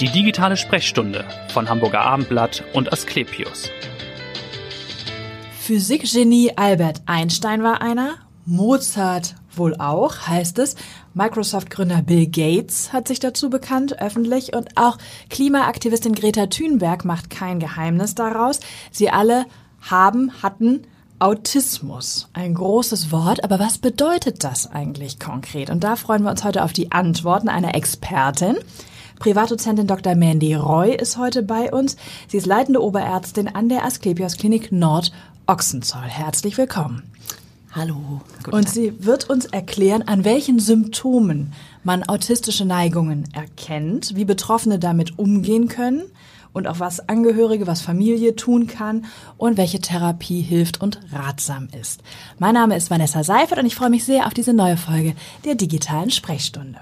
Die digitale Sprechstunde von Hamburger Abendblatt und Asklepios. Physikgenie Albert Einstein war einer, Mozart wohl auch, heißt es. Microsoft-Gründer Bill Gates hat sich dazu bekannt, öffentlich. Und auch Klimaaktivistin Greta Thunberg macht kein Geheimnis daraus. Sie alle haben, hatten Autismus. Ein großes Wort, aber was bedeutet das eigentlich konkret? Und da freuen wir uns heute auf die Antworten einer Expertin. Privatdozentin Dr. Mandy Roy ist heute bei uns. Sie ist leitende Oberärztin an der Asklepios Klinik Nord Ochsenzoll. Herzlich willkommen. Hallo. Und sie wird uns erklären, an welchen Symptomen man autistische Neigungen erkennt, wie Betroffene damit umgehen können und auch was Angehörige, was Familie tun kann und welche Therapie hilft und ratsam ist. Mein Name ist Vanessa Seifert und ich freue mich sehr auf diese neue Folge der digitalen Sprechstunde.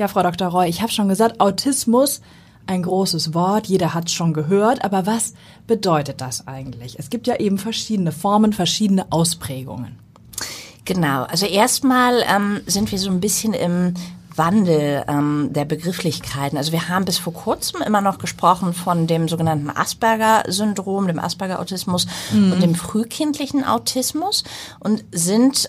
Ja, Frau Dr. Roy, ich habe schon gesagt, Autismus, ein großes Wort, jeder hat es schon gehört, aber was bedeutet das eigentlich? Es gibt ja eben verschiedene Formen, verschiedene Ausprägungen. Genau, also erstmal ähm, sind wir so ein bisschen im Wandel ähm, der Begrifflichkeiten. Also wir haben bis vor kurzem immer noch gesprochen von dem sogenannten Asperger-Syndrom, dem Asperger-Autismus mhm. und dem frühkindlichen Autismus und sind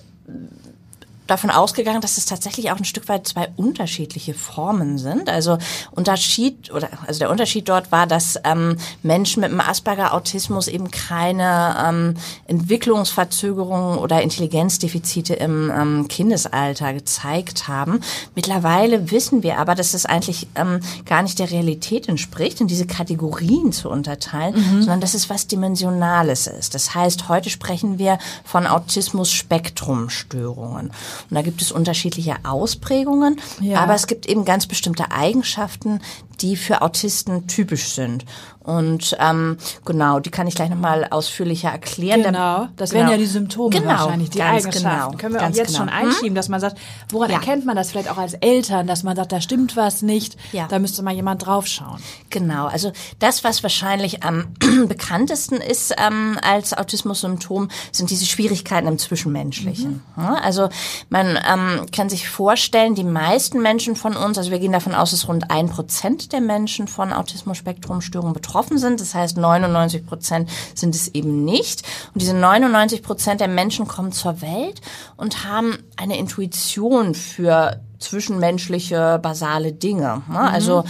davon ausgegangen, dass es tatsächlich auch ein Stück weit zwei unterschiedliche Formen sind. Also Unterschied oder also der Unterschied dort war, dass ähm, Menschen mit einem Asperger-Autismus eben keine ähm, Entwicklungsverzögerungen oder Intelligenzdefizite im ähm, Kindesalter gezeigt haben. Mittlerweile wissen wir aber, dass es eigentlich ähm, gar nicht der Realität entspricht, in diese Kategorien zu unterteilen, mhm. sondern dass es was Dimensionales ist. Das heißt, heute sprechen wir von Autismus-Spektrumstörungen. Und da gibt es unterschiedliche Ausprägungen, ja. aber es gibt eben ganz bestimmte Eigenschaften, die für Autisten typisch sind. Und ähm, genau, die kann ich gleich nochmal ausführlicher erklären. Genau, das genau. wären ja die Symptome genau, wahrscheinlich, die Eigenschaften. Genau, Können wir auch jetzt genau. schon einschieben, hm? dass man sagt, woran ja. erkennt man das vielleicht auch als Eltern, dass man sagt, da stimmt was nicht, ja. da müsste mal jemand draufschauen. Genau, also das, was wahrscheinlich am bekanntesten ist ähm, als Autismus-Symptom, sind diese Schwierigkeiten im Zwischenmenschlichen. Mhm. Also man ähm, kann sich vorstellen, die meisten Menschen von uns, also wir gehen davon aus, dass rund ein Prozent der Menschen von Autismus-Spektrum-Störungen betroffen betroffen sind. Das heißt, 99 Prozent sind es eben nicht. Und diese 99 Prozent der Menschen kommen zur Welt und haben eine Intuition für zwischenmenschliche, basale Dinge. Ne? Mhm. Also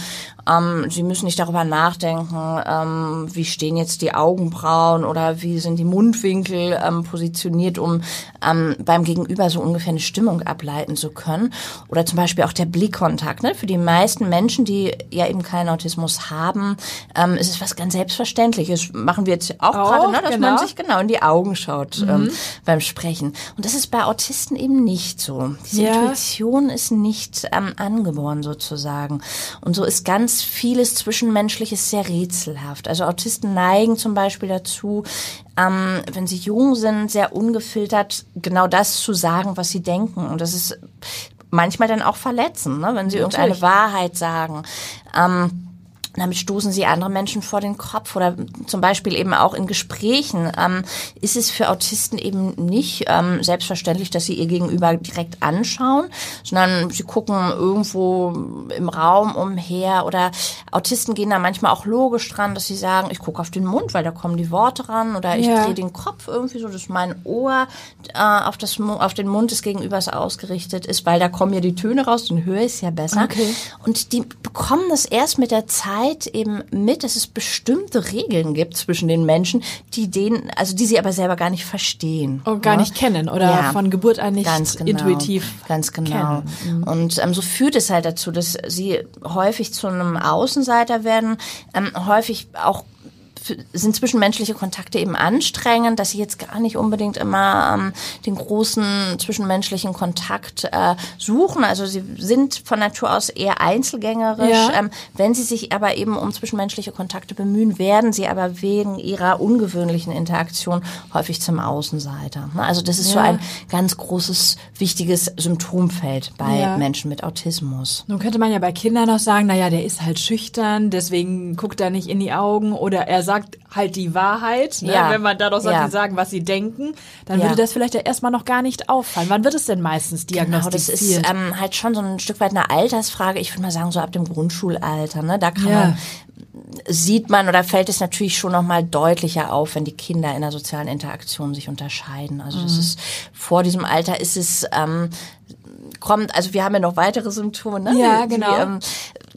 ähm, Sie müssen nicht darüber nachdenken, ähm, wie stehen jetzt die Augenbrauen oder wie sind die Mundwinkel ähm, positioniert, um ähm, beim Gegenüber so ungefähr eine Stimmung ableiten zu können. Oder zum Beispiel auch der Blickkontakt. Ne? Für die meisten Menschen, die ja eben keinen Autismus haben, ähm, ist es was ganz Selbstverständliches. Machen wir jetzt auch, auch gerade, ne? dass genau. man sich genau in die Augen schaut mhm. ähm, beim Sprechen. Und das ist bei Autisten eben nicht so. Diese ja. Intuition ist nicht ähm, angeboren sozusagen. Und so ist ganz vieles Zwischenmenschliches sehr rätselhaft. Also Autisten neigen zum Beispiel dazu, ähm, wenn sie jung sind, sehr ungefiltert genau das zu sagen, was sie denken. Und das ist manchmal dann auch verletzend, ne? wenn sie Natürlich. irgendeine Wahrheit sagen. Ähm, damit stoßen sie andere Menschen vor den Kopf oder zum Beispiel eben auch in Gesprächen ähm, ist es für Autisten eben nicht ähm, selbstverständlich, dass sie ihr Gegenüber direkt anschauen, sondern sie gucken irgendwo im Raum umher oder Autisten gehen da manchmal auch logisch dran, dass sie sagen, ich gucke auf den Mund, weil da kommen die Worte ran oder ich ja. drehe den Kopf irgendwie so, dass mein Ohr äh, auf, das, auf den Mund des Gegenübers ausgerichtet ist, weil da kommen ja die Töne raus, dann höre ich es ja besser. Okay. Und die bekommen das erst mit der Zeit Zeit eben mit, dass es bestimmte Regeln gibt zwischen den Menschen, die denen, also die sie aber selber gar nicht verstehen. Und gar ja? nicht kennen oder ja, von Geburt an nicht ganz genau, intuitiv. Ganz genau. Mhm. Und ähm, so führt es halt dazu, dass sie häufig zu einem Außenseiter werden, ähm, häufig auch sind zwischenmenschliche Kontakte eben anstrengend, dass sie jetzt gar nicht unbedingt immer ähm, den großen zwischenmenschlichen Kontakt äh, suchen. Also sie sind von Natur aus eher einzelgängerisch. Ja. Ähm, wenn sie sich aber eben um zwischenmenschliche Kontakte bemühen, werden sie aber wegen ihrer ungewöhnlichen Interaktion häufig zum Außenseiter. Ne? Also das ist ja. so ein ganz großes, wichtiges Symptomfeld bei ja. Menschen mit Autismus. Nun könnte man ja bei Kindern noch sagen, naja, der ist halt schüchtern, deswegen guckt er nicht in die Augen oder er sagt, sagt halt die Wahrheit, ne? Ja. wenn man da doch sagt, Ja. die sagen, was sie denken, dann Ja. würde das vielleicht ja erstmal noch gar nicht auffallen. Wann wird es denn meistens Genau, das diagnostiziert? ist ähm, halt schon so ein Stück weit eine Altersfrage. Ich würde mal sagen, so ab dem Grundschulalter. Ne? Da kann man, sieht man oder fällt es natürlich schon noch mal deutlicher auf, wenn die Kinder in der sozialen Interaktion sich unterscheiden. Also Mhm. das ist vor diesem Alter ist es ähm, kommt, also wir haben ja noch weitere Symptome, ne? Ja, Die, genau. ähm,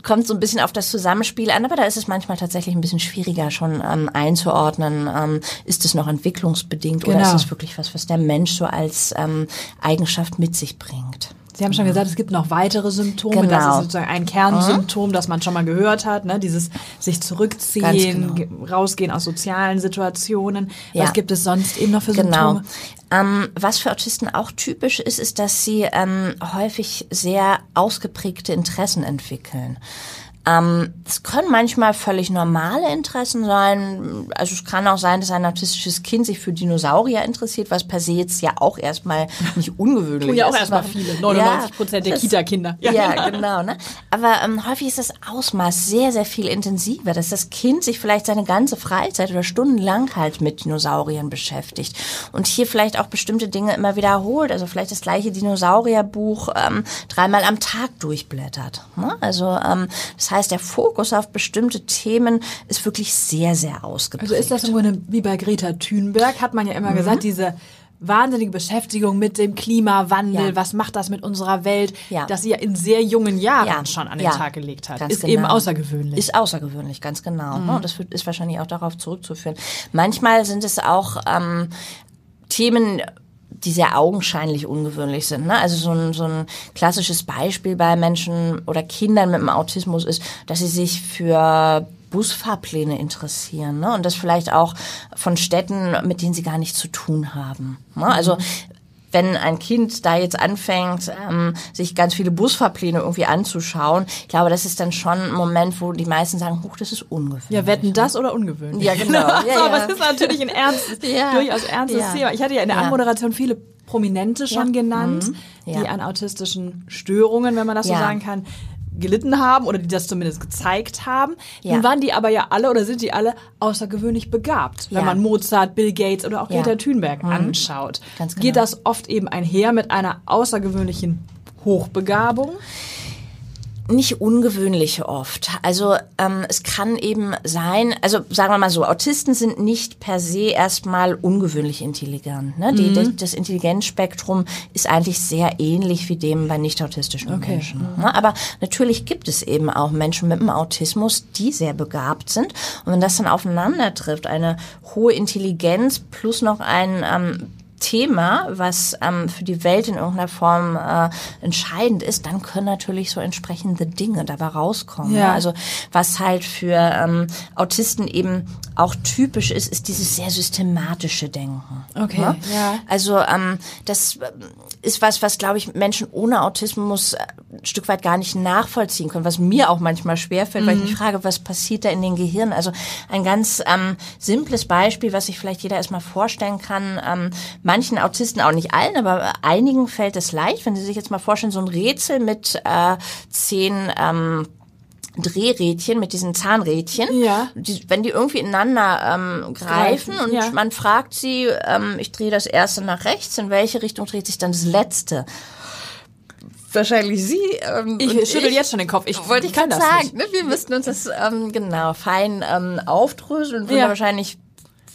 kommt so ein bisschen auf das Zusammenspiel an, aber da ist es manchmal tatsächlich ein bisschen schwieriger schon ähm, einzuordnen. Ähm, ist es noch entwicklungsbedingt oder Genau. ist es wirklich was, was der Mensch so als ähm, Eigenschaft mit sich bringt? Sie haben schon gesagt, es gibt noch weitere Symptome. Genau. Das ist sozusagen ein Kernsymptom, das man schon mal gehört hat. Ne? Dieses sich zurückziehen, genau. ge- rausgehen aus sozialen Situationen. Ja. Was gibt es sonst eben noch für Genau. Symptome? Ähm, was für Autisten auch typisch ist, ist, dass sie ähm, häufig sehr ausgeprägte Interessen entwickeln. Ähm, es können manchmal völlig normale Interessen sein. Also es kann auch sein, dass ein autistisches Kind sich für Dinosaurier interessiert, was per se jetzt ja auch erstmal nicht ungewöhnlich Tun ja auch ist. erstmal Aber- viele, 99 Prozent der Kita-Kinder. Ja, Ja. genau. Ne? Aber ähm, häufig ist das Ausmaß sehr, sehr viel intensiver, dass das Kind sich vielleicht seine ganze Freizeit oder stundenlang halt mit Dinosauriern beschäftigt und hier vielleicht auch bestimmte Dinge immer wiederholt. Also vielleicht das gleiche Dinosaurierbuch ähm, dreimal am Tag durchblättert. Ne? Also ähm, das heißt, der Fokus auf bestimmte Themen ist wirklich sehr, sehr ausgeprägt. Also ist das im Grunde wie bei Greta Thunberg, hat man ja immer gesagt, diese wahnsinnige Beschäftigung mit dem Klimawandel, Ja. was macht das mit unserer Welt, Ja. dass sie ja in sehr jungen Jahren Ja, schon an den Tag gelegt hat. ganz Ist eben genau. außergewöhnlich. Ist außergewöhnlich, ganz genau. ne? Und das ist wahrscheinlich auch darauf zurückzuführen. Manchmal sind es auch ähm, Themen, die sehr augenscheinlich ungewöhnlich sind. Ne? Also so ein, so ein klassisches Beispiel bei Menschen oder Kindern mit dem Autismus ist, dass sie sich für Busfahrpläne interessieren ne? und das vielleicht auch von Städten, mit denen sie gar nichts zu tun haben. Ne? Also wenn ein Kind da jetzt anfängt, ähm, sich ganz viele Busfahrpläne irgendwie anzuschauen, ich glaube, das ist dann schon ein Moment, wo die meisten sagen, huch, das ist ungewöhnlich. ja, wetten das oder ungewöhnlich? Ja, genau. Ja, so, ja. aber es ist natürlich ein ernstes, Ja. durchaus ernstes Ja. Thema. Ich hatte ja in der. Anmoderation viele Prominente schon genannt, Mhm. Die an autistischen Störungen, wenn man das so sagen kann, gelitten haben oder die das zumindest gezeigt haben. Ja. Nun waren die aber ja alle oder sind die alle außergewöhnlich begabt, wenn Ja. man Mozart, Bill Gates oder auch Ja. Greta Thunberg anschaut. Ganz Geht genau. das oft eben einher mit einer außergewöhnlichen Hochbegabung? Nicht ungewöhnlich oft. Also ähm, es kann eben sein, also sagen wir mal so, Autisten sind nicht per se erstmal ungewöhnlich intelligent. Ne? Die, das, das Intelligenzspektrum ist eigentlich sehr ähnlich wie dem bei nicht autistischen Okay. Menschen. Ne? Aber natürlich gibt es eben auch Menschen mit dem Autismus, die sehr begabt sind. Und wenn das dann aufeinander trifft, eine hohe Intelligenz plus noch ein ähm, Thema, was ähm, für die Welt in irgendeiner Form äh, entscheidend ist, dann können natürlich so entsprechende Dinge dabei rauskommen. Ja. Ne? Also was halt für ähm, Autisten eben auch typisch ist, ist dieses sehr systematische Denken. Okay, Ne? ja. Also ähm, das ähm, ist was, was glaube ich Menschen ohne Autismus äh, ein Stück weit gar nicht nachvollziehen können, was mir auch manchmal schwerfällt, weil ich mich frage, was passiert da in den Gehirnen? Also ein ganz ähm, simples Beispiel, was sich vielleicht jeder erstmal vorstellen kann. Ähm, manchen Autisten, auch nicht allen, aber einigen fällt es leicht, wenn Sie sich jetzt mal vorstellen, so ein Rätsel mit äh, zehn ähm, Drehrädchen mit diesen Zahnrädchen, Ja. die, wenn die irgendwie ineinander ähm, greifen Greifen, und ja. man fragt sie, ähm, ich drehe das erste nach rechts, in welche Richtung dreht sich dann das letzte? Wahrscheinlich Sie. Ähm, Ich schüttel jetzt schon den Kopf. Ich wollte ich kann das sagen. nicht. Ne? Wir müssten uns das ähm, genau fein ähm, aufdröseln und würden Ja. wahrscheinlich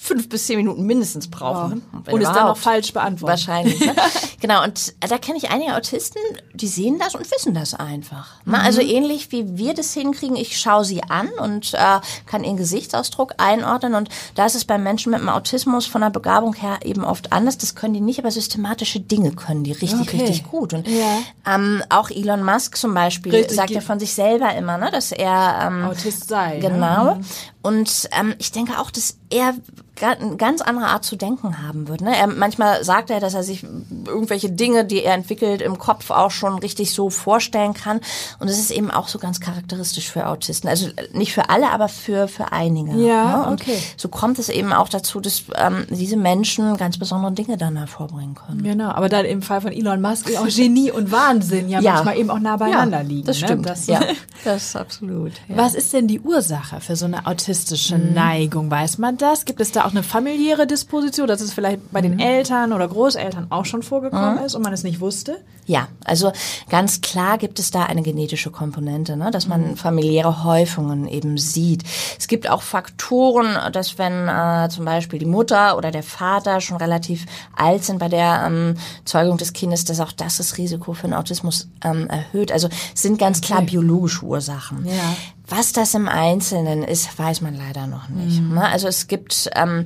fünf bis zehn Minuten mindestens brauchen. wenn Und es dann überhaupt. falsch beantworten. Wahrscheinlich. Ne? genau, und da kenne ich einige Autisten, die sehen das und wissen das einfach. Ne? Mhm. Also ähnlich wie wir das hinkriegen, ich schaue sie an und äh, kann ihren Gesichtsausdruck einordnen. Und da ist es bei Menschen mit dem Autismus von der Begabung her eben oft anders. Das können die nicht, aber systematische Dinge können die richtig, Okay. richtig gut. Und Ja. ähm, auch Elon Musk zum Beispiel Richtig, sagt ja von sich selber immer, ne, dass er ähm, Autist sei. ne? Und ähm, ich denke auch, dass er eine ganz andere Art zu denken haben wird. Ne? Er, manchmal sagt er, dass er sich irgendwelche Dinge, die er entwickelt, im Kopf auch schon richtig so vorstellen kann. Und das ist eben auch so ganz charakteristisch für Autisten. Also nicht für alle, aber für, für einige. Ja, ne? Und okay. so kommt es eben auch dazu, dass ähm, diese Menschen ganz besondere Dinge dann hervorbringen können. Genau, aber dann im Fall von Elon Musk auch Genie und Wahnsinn ja, manchmal eben auch nah beieinander liegen. Das ne? stimmt. Das, ja, das ist absolut. Ja. Was ist denn die Ursache für so eine autistische autistische Neigung? Weiß man das? Gibt es da auch eine familiäre Disposition, dass es vielleicht bei den Eltern oder Großeltern auch schon vorgekommen ist und man es nicht wusste? Ja, also ganz klar gibt es da eine genetische Komponente, ne, dass man familiäre Häufungen eben sieht. Es gibt auch Faktoren, dass wenn äh, zum Beispiel die Mutter oder der Vater schon relativ alt sind bei der ähm, Zeugung des Kindes, dass auch das das Risiko für einen Autismus ähm, erhöht. Also es sind ganz klar biologische Ursachen. Ja. Was das im Einzelnen ist, weiß man leider noch nicht. Ne? Also es gibt ähm,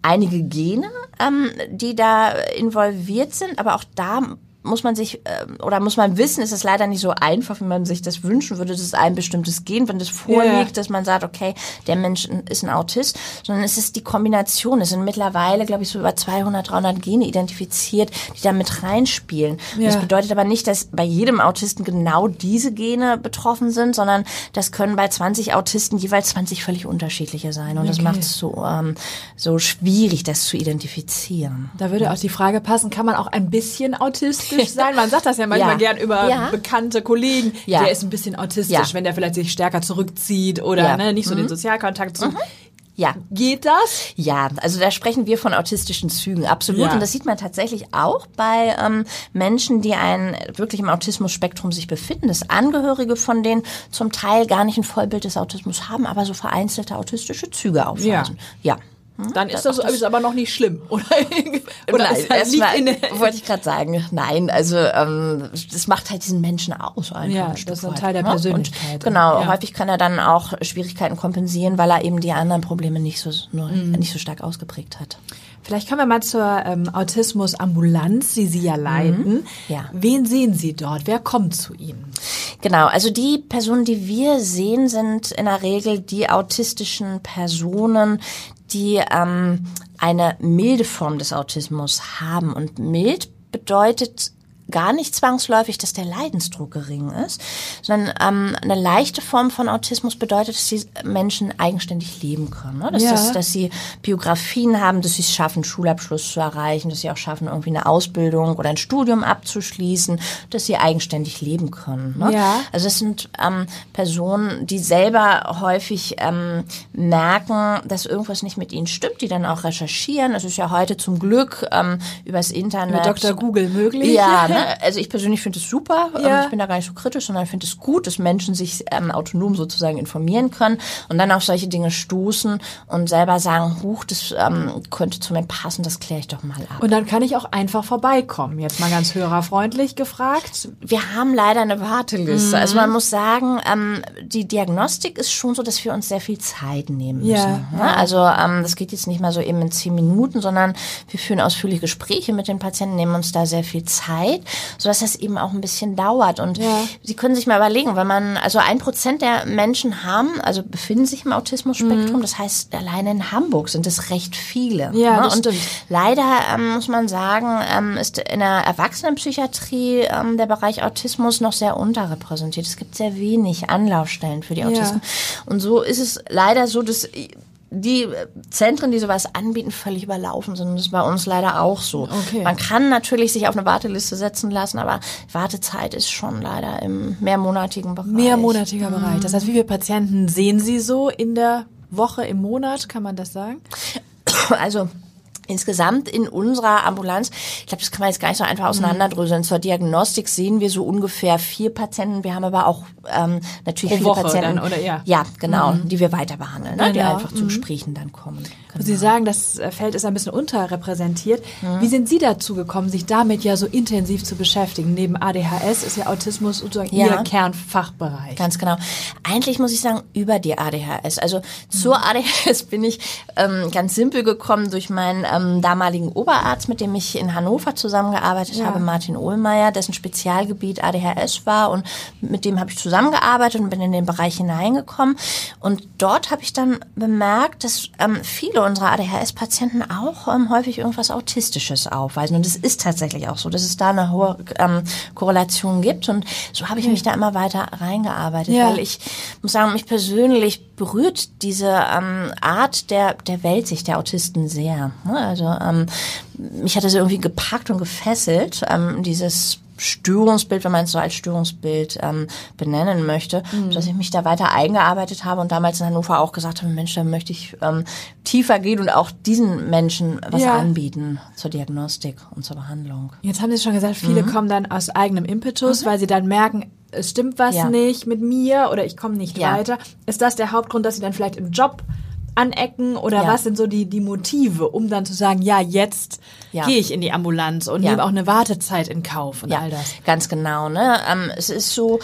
einige Gene, ähm, die da involviert sind, aber auch da muss man sich ähm, oder muss man wissen, ist es leider nicht so einfach, wie man sich das wünschen würde. Das ist ein bestimmtes Gen, wenn das vorliegt, Ja. dass man sagt, okay, der Mensch ist ein Autist, sondern es ist die Kombination. Es sind mittlerweile, glaube ich, so über 200, 300 Gene identifiziert, die da mit reinspielen. Und Das bedeutet aber nicht, dass bei jedem Autisten genau diese Gene betroffen sind, sondern das können bei 20 Autisten jeweils 20 völlig unterschiedliche sein. Und das Okay. macht es so, ähm, so schwierig, das zu identifizieren. Da würde auch die Frage passen, kann man auch ein bisschen autistisch sein? Man sagt das ja manchmal Ja. gern über Ja. bekannte Kollegen. Ja. Der ist ein bisschen autistisch, Ja. wenn der vielleicht sich stärker zurückzieht oder Ja. Mhm. ne, nicht so den Sozialkontakt zu. Ja. Geht das? Ja, also da sprechen wir von autistischen Zügen, absolut. Ja. Und das sieht man tatsächlich auch bei ähm, Menschen, die ein wirklich im Autismus-Spektrum sich befinden, dass Angehörige von denen zum Teil gar nicht ein Vollbild des Autismus haben, aber so vereinzelte autistische Züge aufweisen. Ja. Dann ist das, ist aber noch nicht schlimm, oder? oder Nein, ist das liegt erstmal wollte ich gerade sagen, nein, also ähm, das macht halt diesen Menschen aus. Einfach Ja, ein das ist ein Teil der ne? Persönlichkeit. Und genau, Ja. häufig kann er dann auch Schwierigkeiten kompensieren, weil er eben die anderen Probleme nicht so nur, Mhm. nicht so stark ausgeprägt hat. Vielleicht kommen wir mal zur ähm, Autismus-Ambulanz, die Sie ja leiten. Mhm. Ja. Wen sehen Sie dort? Wer kommt zu Ihnen? Genau, also die Personen, die wir sehen, sind in der Regel die autistischen Personen, die ähm, eine milde Form des Autismus haben. Und mild bedeutet gar nicht zwangsläufig, dass der Leidensdruck gering ist, sondern ähm, eine leichte Form von Autismus bedeutet, dass die Menschen eigenständig leben können. Ne? Dass, Ja. das, dass sie Biografien haben, dass sie es schaffen, Schulabschluss zu erreichen, dass sie auch schaffen, irgendwie eine Ausbildung oder ein Studium abzuschließen, dass sie eigenständig leben können. Ne? Ja. Also das sind ähm, Personen, die selber häufig ähm, merken, dass irgendwas nicht mit ihnen stimmt, die dann auch recherchieren. Es ist ja heute zum Glück ähm, übers Internet. Mit Dr. Google möglich? Ja, ne? Also ich persönlich finde es super. Ja. Ähm, ich bin da gar nicht so kritisch, sondern ich finde es gut, dass Menschen sich ähm, autonom sozusagen informieren können und dann auf solche Dinge stoßen und selber sagen, huch, das ähm, könnte zu mir passen, das kläre ich doch mal ab. Und dann kann ich auch einfach vorbeikommen. Jetzt mal ganz hörerfreundlich gefragt. wir haben leider eine Warteliste. Also Mhm. man muss sagen, ähm, die Diagnostik ist schon so, dass wir uns sehr viel Zeit nehmen müssen. Ja, ne? Also ähm, das geht jetzt nicht mal so eben in zehn Minuten, sondern wir führen ausführliche Gespräche mit den Patienten, nehmen uns da sehr viel Zeit, sodass das eben auch ein bisschen dauert. Und Ja. Sie können sich mal überlegen, wenn man, also ein Prozent der Menschen haben, also befinden sich im Autismus-Spektrum, das heißt, alleine in Hamburg sind es recht viele. Mhm. Ja, ne? Und stimmt. Leider ähm, muss man sagen, ähm, ist in der Erwachsenenpsychiatrie ähm, der Bereich Autismus noch sehr unterrepräsentiert. Es gibt sehr wenig Anlaufstellen für die Autisten. Und so ist es leider so, dass die Zentren, die sowas anbieten, völlig überlaufen sind. Das ist bei uns leider auch so. Okay. Man kann natürlich sich auf eine Warteliste setzen lassen, aber Wartezeit ist schon leider im mehrmonatigen Bereich. Mehrmonatiger Bereich. Das heißt, wie viele Patienten sehen Sie so in der Woche, im Monat? Kann man das sagen? Also insgesamt in unserer Ambulanz, ich glaube, das kann man jetzt gar nicht so einfach auseinanderdröseln. Zur Diagnostik sehen wir so ungefähr vier Patienten. Wir haben aber auch ähm, natürlich Pro viele Woche Patienten, dann, oder ja? Ja, genau, die wir weiter behandeln, ne? die Genau. einfach zu Gesprächen dann kommen. Genau. Sie sagen, das Feld ist ein bisschen unterrepräsentiert. Wie sind Sie dazu gekommen, sich damit ja so intensiv zu beschäftigen? Neben ADHS ist ja Autismus sozusagen Ja. Ihr Kernfachbereich. Ganz genau. Eigentlich muss ich sagen, über die ADHS. Also zur ADHS bin ich ähm, ganz simpel gekommen durch meinen ähm, damaligen Oberarzt, mit dem ich in Hannover zusammengearbeitet Ja. habe, Martin Ohlmeier, dessen Spezialgebiet ADHS war und mit dem habe ich zusammengearbeitet und bin in den Bereich hineingekommen. Und dort habe ich dann bemerkt, dass ähm, viele unserer ADHS-Patienten auch ähm, häufig irgendwas Autistisches aufweisen. Und es ist tatsächlich auch so, dass es da eine hohe ähm, Korrelation gibt. Und so habe ich mich da immer weiter reingearbeitet, Ja. weil ich muss sagen, mich persönlich berührt diese ähm, Art der, der Weltsicht der Autisten sehr. Ne? Also ähm, mich hat das irgendwie gepackt und gefesselt, ähm, dieses Störungsbild, wenn man es so als Störungsbild ähm, benennen möchte, mhm. dass ich mich da weiter eingearbeitet habe und damals in Hannover auch gesagt habe, Mensch, da möchte ich ähm, tiefer gehen und auch diesen Menschen was ja. anbieten zur Diagnostik und zur Behandlung. Jetzt haben Sie schon gesagt, viele mhm. kommen dann aus eigenem Impetus, mhm. weil sie dann merken, es stimmt was ja. nicht mit mir oder ich komme nicht ja. weiter. Ist das der Hauptgrund, dass Sie dann vielleicht im Job anecken oder ja. was sind so die, die Motive, um dann zu sagen, ja, jetzt ja. gehe ich in die Ambulanz und ja. nehme auch eine Wartezeit in Kauf und all das. Ganz genau. Ne? Ähm, es ist so,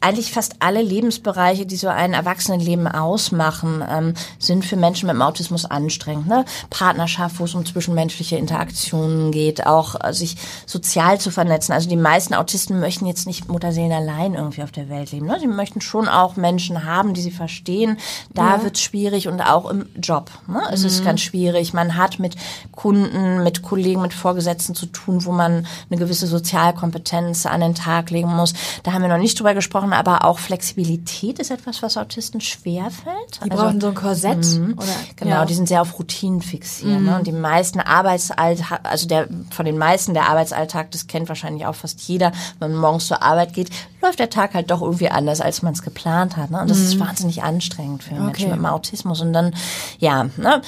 eigentlich fast alle Lebensbereiche, die so ein Erwachsenenleben ausmachen, ähm, sind für Menschen mit dem Autismus anstrengend. Ne? Partnerschaft, wo es um zwischenmenschliche Interaktionen geht, auch äh, sich sozial zu vernetzen. Also die meisten Autisten möchten jetzt nicht Mutterseelen allein irgendwie auf der Welt leben. Ne? Sie möchten schon auch Menschen haben, die sie verstehen. Da ja. wird es schwierig und auch im Job. Ne? Es mhm. ist ganz schwierig. Man hat mit Kunden, mit Kollegen, mit Vorgesetzten zu tun, wo man eine gewisse Sozialkompetenz an den Tag legen muss. Da haben wir noch nicht drüber gesprochen brauchen aber auch Flexibilität, ist etwas, was Autisten schwerfällt. Die also, brauchen so ein Korsett. Mh, oder, genau, ja. die sind sehr auf Routinen fixiert. Mhm. Ne? Und die meisten Arbeitsalltag, also der von den meisten der Arbeitsalltag, das kennt wahrscheinlich auch fast jeder, wenn man morgens zur Arbeit geht, läuft der Tag halt doch irgendwie anders, als man es geplant hat. Ne? Und das mhm. ist wahnsinnig anstrengend für okay. Menschen mit dem Autismus. Und dann, ja, ne?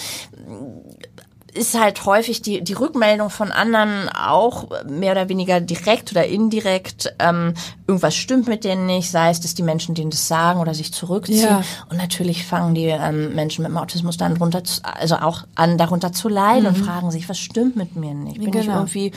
Ist halt häufig die, die Rückmeldung von anderen auch mehr oder weniger direkt oder indirekt, ähm, irgendwas stimmt mit denen nicht, sei es, dass die Menschen denen das sagen oder sich zurückziehen. Ja. Und natürlich fangen die ähm, Menschen mit dem Autismus dann drunter, zu, also auch an, darunter zu leiden mhm. und fragen sich, was stimmt mit mir nicht? Bin genau. ich irgendwie,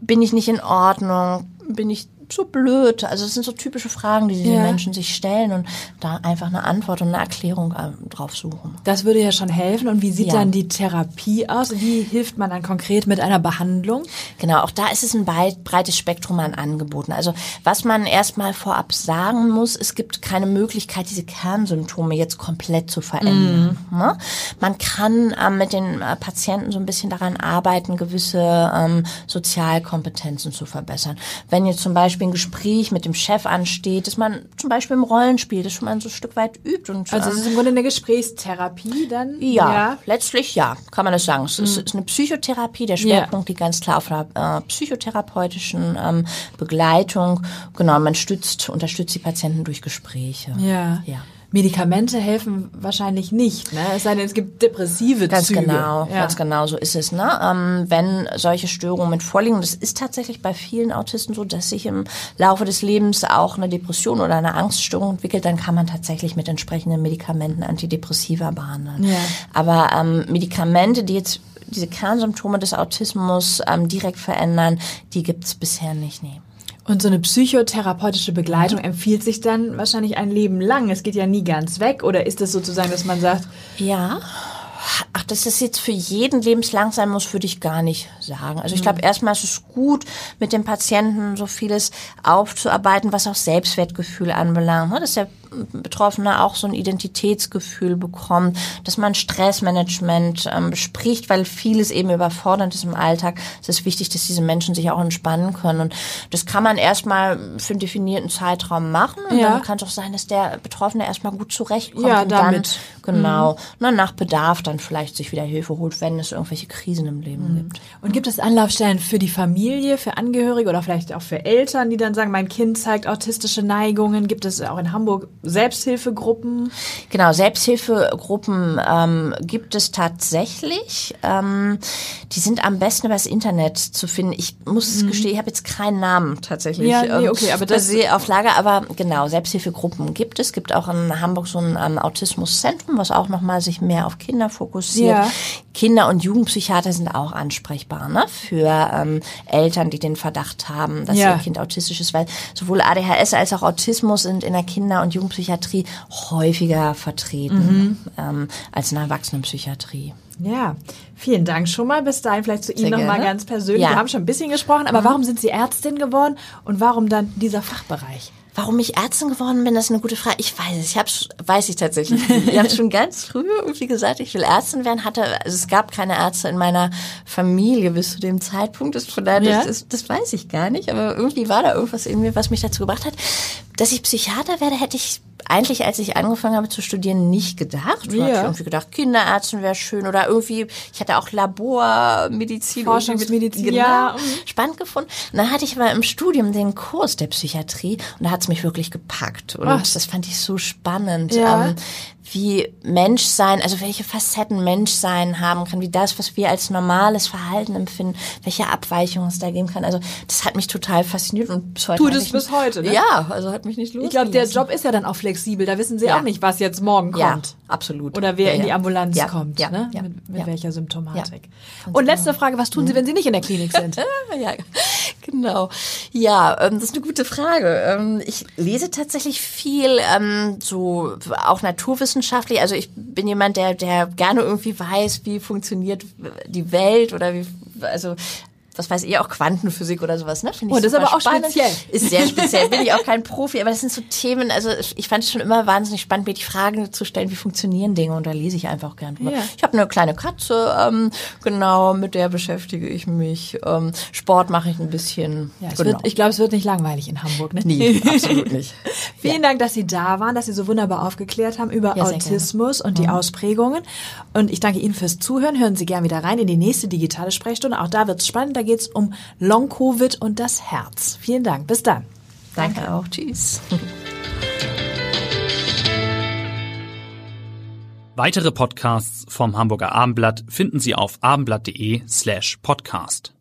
bin ich nicht in Ordnung? Bin ich so blöd? Also es sind so typische Fragen, die diese ja. Menschen sich stellen und da einfach eine Antwort und eine Erklärung äh, drauf suchen. Das würde ja schon helfen. Und wie sieht ja. dann die Therapie aus? Wie hilft man dann konkret mit einer Behandlung? Genau, auch da ist es ein breites Spektrum an Angeboten. Also was man erstmal vorab sagen muss, es gibt keine Möglichkeit, diese Kernsymptome jetzt komplett zu verändern. Ne? Man kann ähm, mit den äh, Patienten so ein bisschen daran arbeiten, gewisse ähm, Sozialkompetenzen zu verbessern. Wenn jetzt zum Beispiel Beispiel ein Gespräch mit dem Chef ansteht, dass man zum Beispiel im Rollenspiel das schon mal so ein Stück weit übt. Und, also es ist im Grunde eine Gesprächstherapie dann? Ja, ja. letztlich ja, kann man das sagen. Es mhm. ist, eine Psychotherapie, der Schwerpunkt ja. liegt ganz klar auf einer äh, psychotherapeutischen ähm, Begleitung. Genau, man stützt, unterstützt die Patienten durch Gespräche. Ja. ja. Medikamente helfen wahrscheinlich nicht, ne? Es sei denn, es gibt depressive ganz Züge. Genau, ja. ganz genau so ist es. Ne? Ähm, wenn solche Störungen mit vorliegen, das ist tatsächlich bei vielen Autisten so, dass sich im Laufe des Lebens auch eine Depression oder eine Angststörung entwickelt, dann kann man tatsächlich mit entsprechenden Medikamenten Antidepressiva behandeln. Ja. Aber ähm, Medikamente, die jetzt diese Kernsymptome des Autismus ähm, direkt verändern, die gibt's bisher nicht. Nee. Und so eine psychotherapeutische Begleitung empfiehlt sich dann wahrscheinlich ein Leben lang. Es geht ja nie ganz weg. Oder ist es sozusagen, dass man sagt, ja, ach, dass das jetzt für jeden lebenslang sein muss, würde ich gar nicht sagen. Also ich glaube, mhm. erstmal ist es gut, mit dem Patienten so vieles aufzuarbeiten, was auch Selbstwertgefühl anbelangt. Ne? Dass der Betroffene auch so ein Identitätsgefühl bekommt, dass man Stressmanagement ähm, bespricht, weil vieles eben überfordernd ist im Alltag. Es ist wichtig, dass diese Menschen sich auch entspannen können. Und das kann man erstmal für einen definierten Zeitraum machen. Und ja. dann kann es auch sein, dass der Betroffene erstmal gut zurechtkommt. Ja, und damit. Dann, genau. Mhm. Na, nach Bedarf dann vielleicht sich wieder Hilfe holt, wenn es irgendwelche Krisen im Leben mhm. gibt. Und gibt es Anlaufstellen für die Familie, für Angehörige oder vielleicht auch für Eltern, die dann sagen, mein Kind zeigt autistische Neigungen? Gibt es auch in Hamburg Selbsthilfegruppen? Genau, Selbsthilfegruppen ähm, gibt es tatsächlich. Ähm, die sind am besten über das Internet zu finden. Ich muss es mhm. gestehen, ich habe jetzt keinen Namen tatsächlich. Ja, nee, ähm, okay, aber das auf Lager. Aber genau, Selbsthilfegruppen gibt es. Es gibt auch in Hamburg so ein ähm, Autismuszentrum, was auch nochmal sich mehr auf Kinder fokussiert. Ja. Kinder- und Jugendpsychiater sind auch ansprechbar ne? für ähm, Eltern, die den Verdacht haben, dass ja. ihr Kind autistisch ist, weil sowohl ADHS als auch Autismus sind in der Kinder- und Jugendpsychiatrie Psychiatrie häufiger vertreten mhm. ähm, als in der Erwachsenenpsychiatrie. Ja, vielen Dank schon mal. Bis dahin vielleicht zu Ihnen nochmal ganz persönlich. Ja. Wir haben schon ein bisschen gesprochen, aber mhm. warum sind Sie Ärztin geworden und warum dann dieser Fachbereich? Warum ich Ärztin geworden bin, das ist eine gute Frage. Ich weiß es. Ich hab's, weiß ich tatsächlich. ich habe schon ganz früh irgendwie gesagt, ich will Ärztin werden. Hatte, also es gab keine Ärzte in meiner Familie bis zu dem Zeitpunkt. Das, von daher, ja. das, das, weiß ich gar nicht. Aber irgendwie war da irgendwas in mir, was mich dazu gebracht hat. Dass ich Psychiater werde, hätte ich eigentlich, als ich angefangen habe zu studieren, nicht gedacht. Ja. Ich irgendwie gedacht, Kinderärztin wäre schön oder irgendwie, ich hatte auch Labormedizin. Forschungsmedizin, genau, ja. Spannend gefunden. Und dann hatte ich aber im Studium den Kurs der Psychiatrie und da hat es mich wirklich gepackt. Und Was? das fand ich so spannend. Ja. Ähm, wie Menschsein, also welche Facetten Menschsein haben kann, wie das, was wir als normales Verhalten empfinden, welche Abweichungen es da geben kann. Also das hat mich total fasziniert und bis heute. Tut es bis heute, ne? Ja, also hat mich nicht losgelassen. Ich glaube, der Job ist ja dann auch flexibel. Da wissen Sie ja. auch nicht, was jetzt morgen kommt. Ja, absolut. Oder wer ja, in die Ambulanz kommt, ne? mit, mit welcher Symptomatik. Und letzte genau. Frage, was tun Sie, wenn Sie nicht in der Klinik sind? ja, genau. Ja, ähm, das ist eine gute Frage. Ähm, ich lese tatsächlich viel, ähm, so auch naturwissenschaftlich. Also ich bin jemand, der, der gerne irgendwie weiß, wie funktioniert die Welt oder wie, also was weiß ich, auch Quantenphysik oder sowas, ne? Finde ich oh, das ist aber auch spannend. speziell. Ist sehr speziell, bin ich auch kein Profi, aber das sind so Themen, also ich fand es schon immer wahnsinnig spannend, mir die Frage zu stellen, wie funktionieren Dinge und da lese ich einfach gern drüber. Ja. Ich habe eine kleine Katze, ähm, genau, mit der beschäftige ich mich. Ähm, Sport mache ich ein bisschen. Ja, genau. wird, ich glaube, es wird nicht langweilig in Hamburg, ne? Nee, absolut nicht. Vielen ja. Dank, dass Sie da waren, dass Sie so wunderbar aufgeklärt haben über Autismus und die mhm. Ausprägungen. Und ich danke Ihnen fürs Zuhören. Hören Sie gern wieder rein in die nächste digitale Sprechstunde. Auch da wird es spannend. Da geht es um Long-Covid und das Herz. Vielen Dank. Bis dann. Danke, Danke auch. Tschüss. Weitere Podcasts vom Hamburger Abendblatt finden Sie auf abendblatt.de slash podcast.